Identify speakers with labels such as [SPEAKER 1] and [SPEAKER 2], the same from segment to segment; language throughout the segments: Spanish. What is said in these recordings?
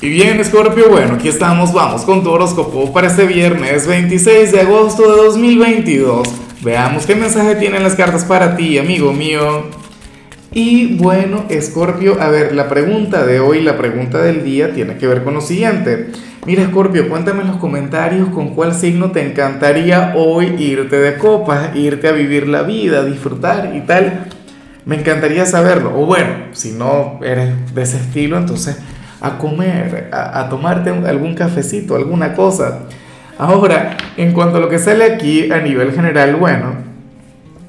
[SPEAKER 1] Y bien, Scorpio, bueno, aquí estamos, vamos con tu horóscopo para este viernes 26 de agosto de 2022. Veamos qué mensaje tienen las cartas para ti, amigo mío. Y bueno, Scorpio, a ver, la pregunta de hoy, la pregunta del día tiene que ver con lo siguiente. Mira, Scorpio, cuéntame en los comentarios con cuál signo te encantaría hoy irte de copas, irte a vivir la vida, disfrutar y tal. Me encantaría saberlo. O bueno, si no eres de ese estilo, entonces a comer, a, tomarte algún cafecito, alguna cosa. Ahora, en cuanto a lo que sale aquí a nivel general, bueno,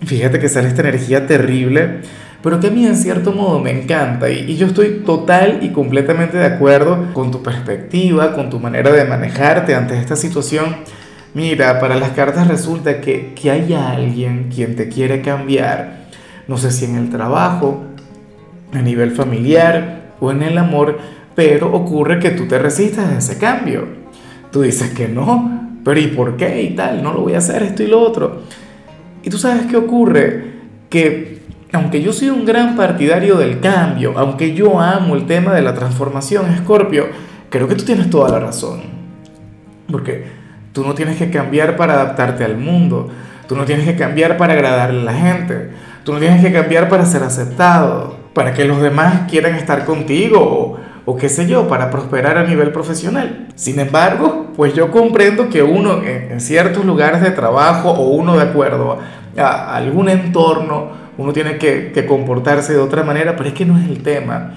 [SPEAKER 1] fíjate que sale esta energía terrible, pero que a mí en cierto modo me encanta y, yo estoy total y completamente de acuerdo con tu perspectiva, con tu manera de manejarte ante esta situación. Mira, para las cartas resulta que, que hay alguien quien te quiere cambiar, no sé si en el trabajo, a nivel familiar o en el amor, pero ocurre que tú te resistes a ese cambio. Tú dices que no, pero ¿y por qué? Y tal, no lo voy a hacer, esto y lo otro. Y tú sabes qué ocurre, que aunque yo soy un gran partidario del cambio, aunque yo amo el tema de la transformación, Escorpio, creo que tú tienes toda la razón. Porque tú no tienes que cambiar para adaptarte al mundo, tú no tienes que cambiar para agradarle a la gente, tú no tienes que cambiar para ser aceptado, para que los demás quieran estar contigo o qué sé yo, para prosperar a nivel profesional. Sin embargo, pues yo comprendo que uno en, ciertos lugares de trabajo o uno de acuerdo a, algún entorno, uno tiene que, que comportarse de otra manera, pero es que no es el tema.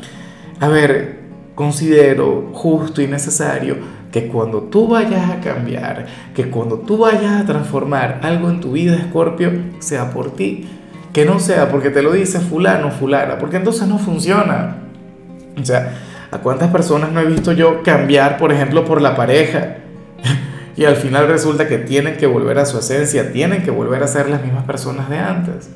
[SPEAKER 1] A ver, considero justo y necesario que cuando tú vayas a cambiar, que cuando tú vayas a transformar algo en tu vida, Escorpio, sea por ti, que no sea porque te lo dice fulano, fulana, porque entonces no funciona. O sea, ¿A cuántas personas no he visto yo cambiar, por ejemplo, por la pareja? y al final resulta que tienen que volver a su esencia, tienen que volver a ser las mismas personas de antes.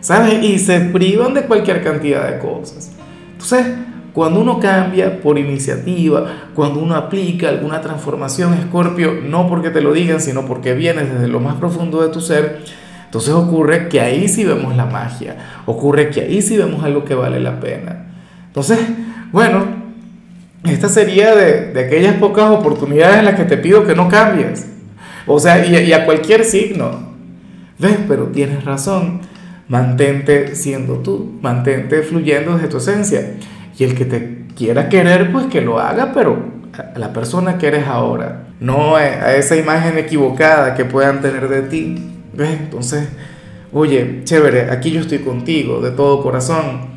[SPEAKER 1] ¿Sabes? Y se privan de cualquier cantidad de cosas. Entonces, cuando uno cambia por iniciativa, cuando uno aplica alguna transformación, Escorpio, no porque te lo digan, sino porque vienes desde lo más profundo de tu ser, entonces ocurre que ahí sí vemos la magia, ocurre que ahí sí vemos algo que vale la pena. Entonces, bueno, esta sería de, aquellas pocas oportunidades en las que te pido que no cambies. O sea, y, a cualquier signo. ¿Ves? Pero tienes razón. Mantente siendo tú, mantente fluyendo desde tu esencia. Y el que te quiera querer, pues que lo haga, pero a la persona que eres ahora, no a esa imagen equivocada que puedan tener de ti. ¿Ves? Entonces, oye, chévere, aquí yo estoy contigo de todo corazón.